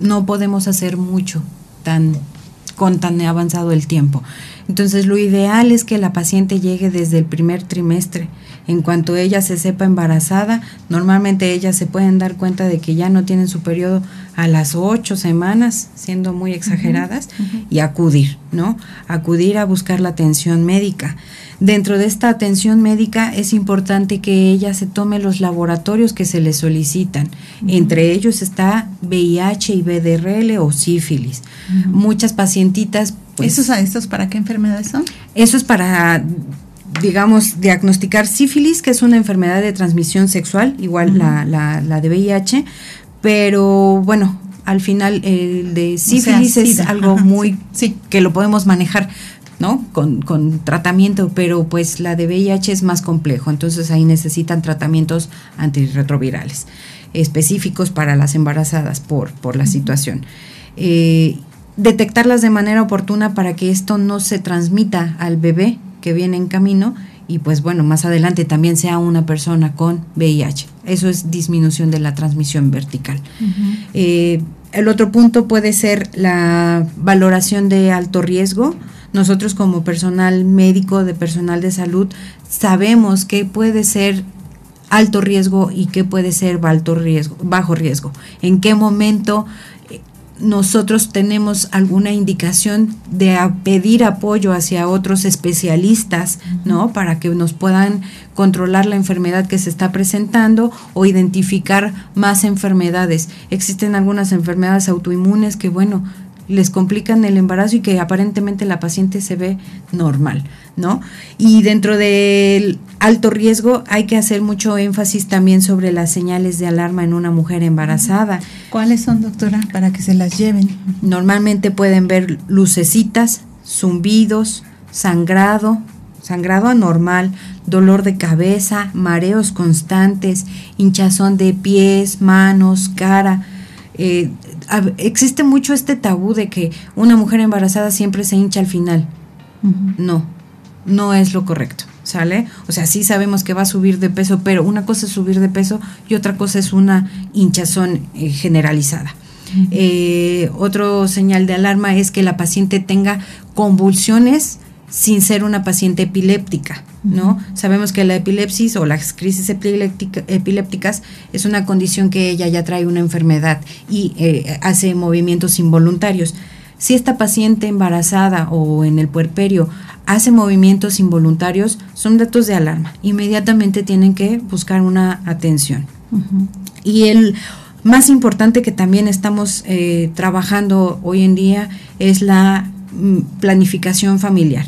no podemos hacer mucho tan con tan avanzado el tiempo. Entonces lo ideal es que la paciente llegue desde el primer trimestre en cuanto ella se sepa embarazada, normalmente ellas se pueden dar cuenta de que ya no tienen su periodo a las ocho semanas, siendo muy exageradas, y acudir, ¿no? Acudir a buscar la atención médica. Dentro de esta atención médica es importante que ella se tome los laboratorios que se le solicitan. Entre ellos está VIH y BDRL o sífilis. Muchas pacientitas... Pues, ¿Estos, ¿Estos para qué enfermedades son? Eso es para digamos, diagnosticar sífilis, que es una enfermedad de transmisión sexual, igual la, la, de VIH, pero bueno, al final el de sífilis es algo muy sí. que lo podemos manejar. ¿No? Con, con, tratamiento, pero pues la de VIH es más complejo, entonces ahí necesitan tratamientos antirretrovirales específicos para las embarazadas por, por la situación. Eh, detectarlas de manera oportuna para que esto no se transmita al bebé que viene en camino y pues bueno, más adelante también sea una persona con VIH. Eso es disminución de la transmisión vertical. Eh, el otro punto puede ser la valoración de alto riesgo. Nosotros como personal médico, de personal de salud, sabemos que puede ser alto riesgo y qué puede ser alto riesgo, bajo riesgo. En qué momento nosotros tenemos alguna indicación de pedir apoyo hacia otros especialistas, ¿no? Para que nos puedan controlar la enfermedad que se está presentando o identificar más enfermedades. Existen algunas enfermedades autoinmunes que, bueno, les complican el embarazo y que aparentemente la paciente se ve normal, ¿no? Y dentro del alto riesgo hay que hacer mucho énfasis también sobre las señales de alarma en una mujer embarazada. ¿Cuáles son, doctora, para que se las lleven? Normalmente pueden ver lucecitas, zumbidos, sangrado, sangrado anormal, dolor de cabeza, mareos constantes, hinchazón de pies, manos, cara, eh, existe mucho este tabú de que una mujer embarazada siempre se hincha al final. No, no es lo correcto, ¿sale? O sea, sí sabemos que va a subir de peso, pero una cosa es subir de peso y otra cosa es una hinchazón eh, generalizada. Eh, otro señal de alarma es que la paciente tenga convulsiones sin ser una paciente epiléptica, ¿no? Sabemos que la epilepsis o las crisis epilépticas es una condición que ella ya trae una enfermedad y eh, hace movimientos involuntarios. Si esta paciente embarazada o en el puerperio hace movimientos involuntarios, son datos de alarma. Inmediatamente tienen que buscar una atención. Y el más importante que también estamos eh, trabajando hoy en día es la planificación familiar.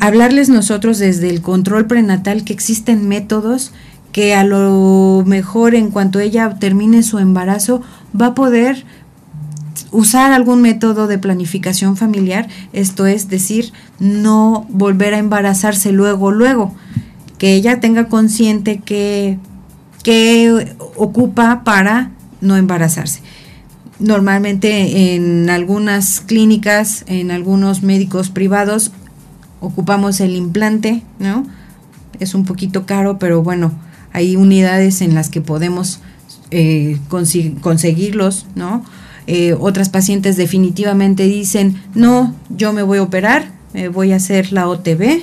Hablarles nosotros desde el control prenatal que existen métodos que a lo mejor en cuanto ella termine su embarazo va a poder usar algún método de planificación familiar, esto es decir, no volver a embarazarse luego, luego, que ella tenga consciente que, que ocupa para no embarazarse. Normalmente en algunas clínicas, en algunos médicos privados, ocupamos el implante, ¿no? Es un poquito caro, pero bueno, hay unidades en las que podemos eh, conseguirlos, ¿no? Eh, otras pacientes definitivamente dicen, no, yo me voy a operar, me voy a hacer la OTB,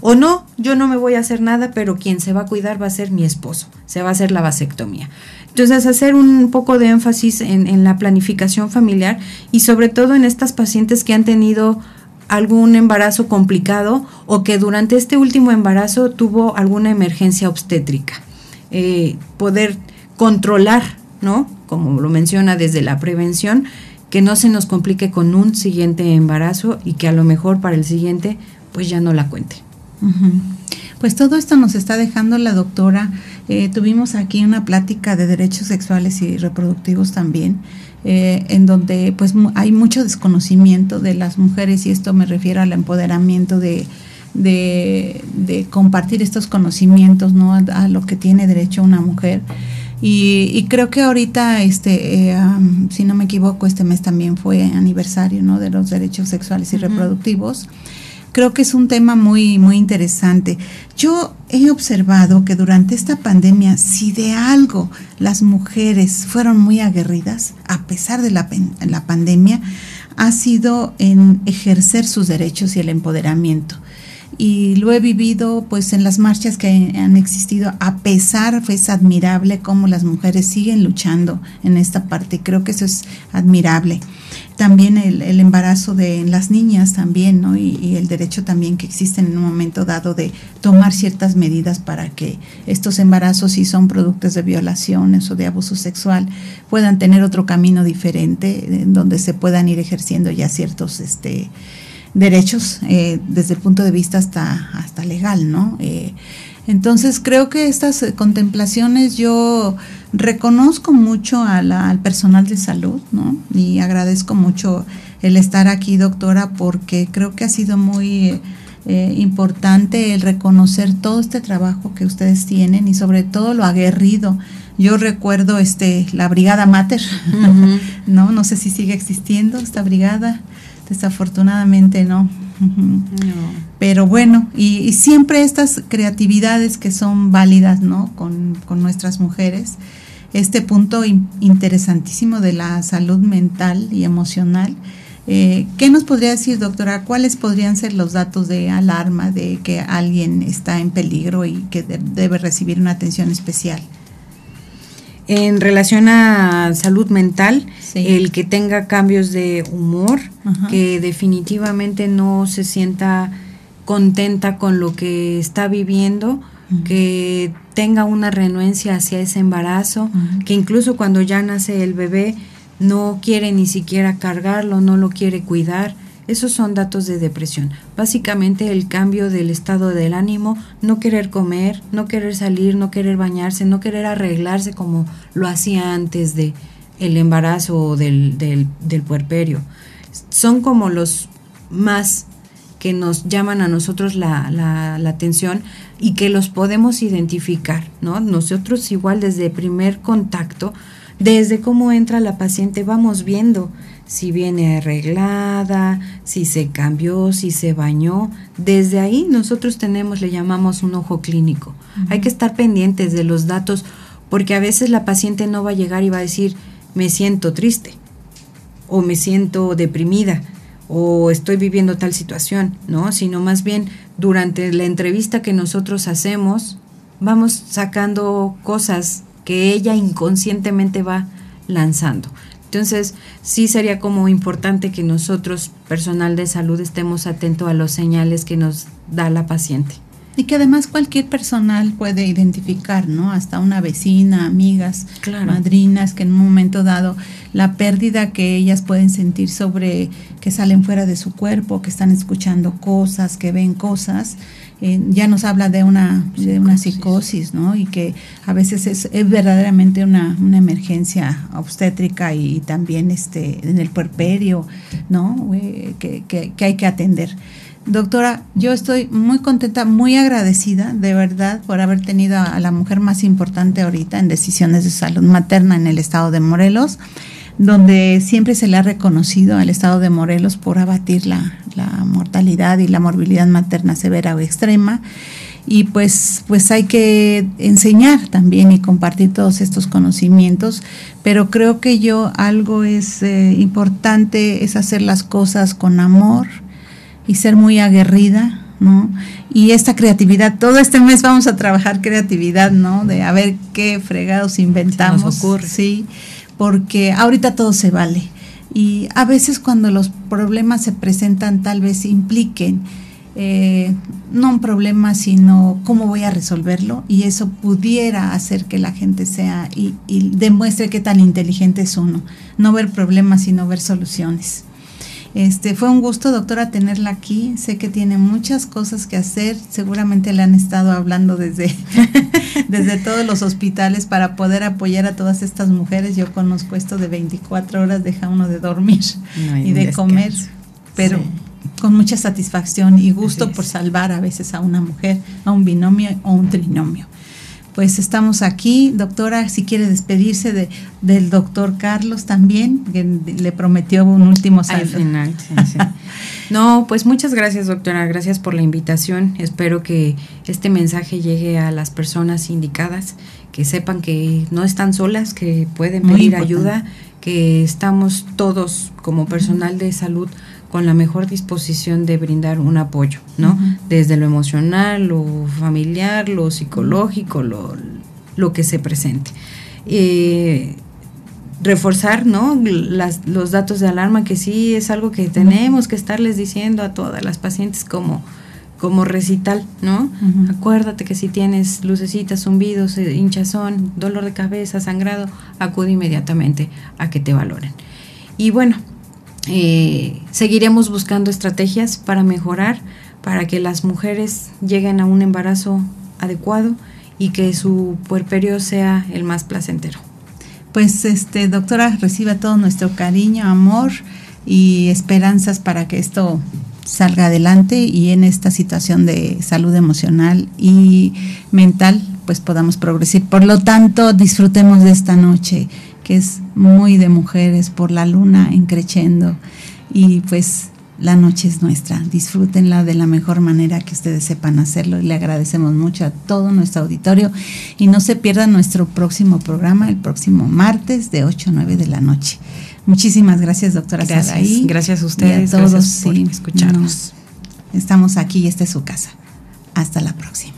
o no, yo no me voy a hacer nada, pero quien se va a cuidar va a ser mi esposo, se va a hacer la vasectomía. Entonces, hacer un poco de énfasis en, la planificación familiar y sobre todo en estas pacientes que han tenido algún embarazo complicado o que durante este último embarazo tuvo alguna emergencia obstétrica. eh, poder controlar, ¿no? Como lo menciona desde la prevención, que no se nos complique con un siguiente embarazo y que a lo mejor para el siguiente pues ya no la cuente. Pues todo esto nos está dejando la doctora. Eh, tuvimos aquí una plática de derechos sexuales y reproductivos también, eh, en donde pues hay mucho desconocimiento de las mujeres y esto me refiero al empoderamiento de, de, compartir estos conocimientos, ¿no? A, lo que tiene derecho una mujer. Y, creo que ahorita, este, eh, si no me equivoco, este mes también fue aniversario, ¿no? De los derechos sexuales y reproductivos creo que es un tema muy, muy interesante. Yo he observado que durante esta pandemia, si de algo las mujeres fueron muy aguerridas, a pesar de la, la pandemia, ha sido en ejercer sus derechos y el empoderamiento. Y lo he vivido pues en las marchas que han existido a pesar es admirable cómo las mujeres siguen luchando en esta parte. Creo que eso es admirable también el, embarazo de las niñas también, ¿no? Y, el derecho también que existe en un momento dado de tomar ciertas medidas para que estos embarazos, si son productos de violaciones o de abuso sexual, puedan tener otro camino diferente, en donde se puedan ir ejerciendo ya ciertos este, derechos eh, desde el punto de vista hasta, hasta legal, ¿no? Eh, entonces creo que estas eh, contemplaciones yo reconozco mucho al personal de salud, ¿no? Y agradezco mucho el estar aquí, doctora, porque creo que ha sido muy eh, importante el reconocer todo este trabajo que ustedes tienen y sobre todo lo aguerrido. Yo recuerdo este la Brigada Mater, ¿no? No sé si sigue existiendo esta brigada, desafortunadamente no. Pero bueno, y, siempre estas creatividades que son válidas, ¿no? Con, nuestras mujeres. Este punto interesantísimo de la salud mental y emocional. Eh, ¿Qué nos podría decir, doctora? ¿Cuáles podrían ser los datos de alarma de que alguien está en peligro y que debe recibir una atención especial? En relación a salud mental, el que tenga cambios de humor, que definitivamente no se sienta contenta con lo que está viviendo, que tenga una renuencia hacia ese embarazo, que incluso cuando ya nace el bebé no quiere ni siquiera cargarlo, no lo quiere cuidar esos son datos de depresión. Básicamente el cambio del estado del ánimo, no querer comer, no querer salir, no querer bañarse, no querer arreglarse como lo hacía antes de el embarazo o del, del, puerperio. Son como los más que nos llaman a nosotros la, la, la, atención y que los podemos identificar, ¿no? Nosotros igual desde primer contacto, desde cómo entra la paciente, vamos viendo si viene arreglada, si se cambió, si se bañó. Desde ahí nosotros tenemos, le llamamos un ojo clínico. Hay que estar pendientes de los datos porque a veces la paciente no va a llegar y va a decir, me siento triste o me siento deprimida o estoy viviendo tal situación, ¿no? Sino más bien durante la entrevista que nosotros hacemos, vamos sacando cosas que ella inconscientemente va lanzando. Entonces, sí sería como importante que nosotros, personal de salud, estemos atentos a los señales que nos da la paciente. Y que además cualquier personal puede identificar, ¿no? Hasta una vecina, amigas, madrinas, que en un momento dado la pérdida que ellas pueden sentir sobre que salen fuera de su cuerpo, que están escuchando cosas, que ven cosas, eh, ya nos habla de una, de una psicosis, ¿no? Y que a veces es, verdaderamente una, emergencia obstétrica y, también este, en el puerperio, ¿no? Eh, que, que, hay que atender. Doctora, yo estoy muy contenta, muy agradecida, de verdad, por haber tenido a la mujer más importante ahorita en decisiones de salud materna en el estado de Morelos donde siempre se le ha reconocido al estado de Morelos por abatir la, mortalidad y la morbilidad materna severa o extrema. Y pues, pues hay que enseñar también y compartir todos estos conocimientos, pero creo que yo algo es eh, importante, es hacer las cosas con amor y ser muy aguerrida, ¿no? Y esta creatividad, todo este mes vamos a trabajar creatividad, ¿no? De a ver qué fregados inventamos. ocurre. Sí porque ahorita todo se vale. Y a veces cuando los problemas se presentan tal vez impliquen eh, no un problema, sino cómo voy a resolverlo y eso pudiera hacer que la gente sea y, y demuestre qué tan inteligente es uno. No ver problemas, sino ver soluciones. Este, fue un gusto, doctora, tenerla aquí. Sé que tiene muchas cosas que hacer. Seguramente le han estado hablando desde, desde todos los hospitales para poder apoyar a todas estas mujeres. Yo conozco esto de 24 horas, deja uno de dormir y de comer, pero con mucha satisfacción y gusto por salvar a veces a una mujer, a un binomio o un trinomio pues estamos aquí. Doctora, si quiere despedirse de, del doctor Carlos también, que le prometió un último saludo. Al final, No, pues muchas gracias, doctora. Gracias por la invitación. Espero que este mensaje llegue a las personas indicadas, que sepan que no están solas, que pueden pedir ayuda, que estamos todos como personal de salud con la mejor disposición de brindar un apoyo, ¿no? Desde lo emocional, lo familiar, lo psicológico, lo, lo que se presente. Eh, reforzar, ¿no? Las, los datos de alarma, que sí es algo que tenemos que estarles diciendo a todas las pacientes como, como recital, ¿no? Acuérdate que si tienes lucecitas, zumbidos, eh, hinchazón, dolor de cabeza, sangrado, acude inmediatamente a que te valoren. Y bueno, eh, seguiremos buscando estrategias para mejorar, para que las mujeres lleguen a un embarazo adecuado y que su puerperio sea el más placentero. Pues este doctora reciba todo nuestro cariño, amor y esperanzas para que esto salga adelante y en esta situación de salud emocional y mental pues podamos progresar. Por lo tanto, disfrutemos de esta noche que es muy de mujeres por la luna encrechendo y pues la noche es nuestra. Disfrútenla de la mejor manera que ustedes sepan hacerlo y le agradecemos mucho a todo nuestro auditorio y no se pierdan nuestro próximo programa el próximo martes de 8 a 9 de la noche. Muchísimas gracias, doctora gracias, Gracias a ustedes. a todos por escucharnos. estamos aquí y esta es su casa. Hasta la próxima.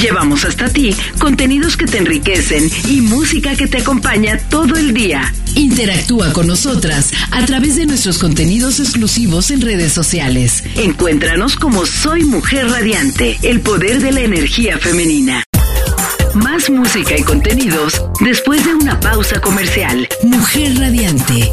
Llevamos hasta ti contenidos que te enriquecen y música que te acompaña todo el día. Interactúa con nosotras a través de nuestros contenidos exclusivos en redes sociales. Encuéntranos como Soy Mujer Radiante, el poder de la energía femenina. Más música y contenidos después de una pausa comercial. Mujer Radiante.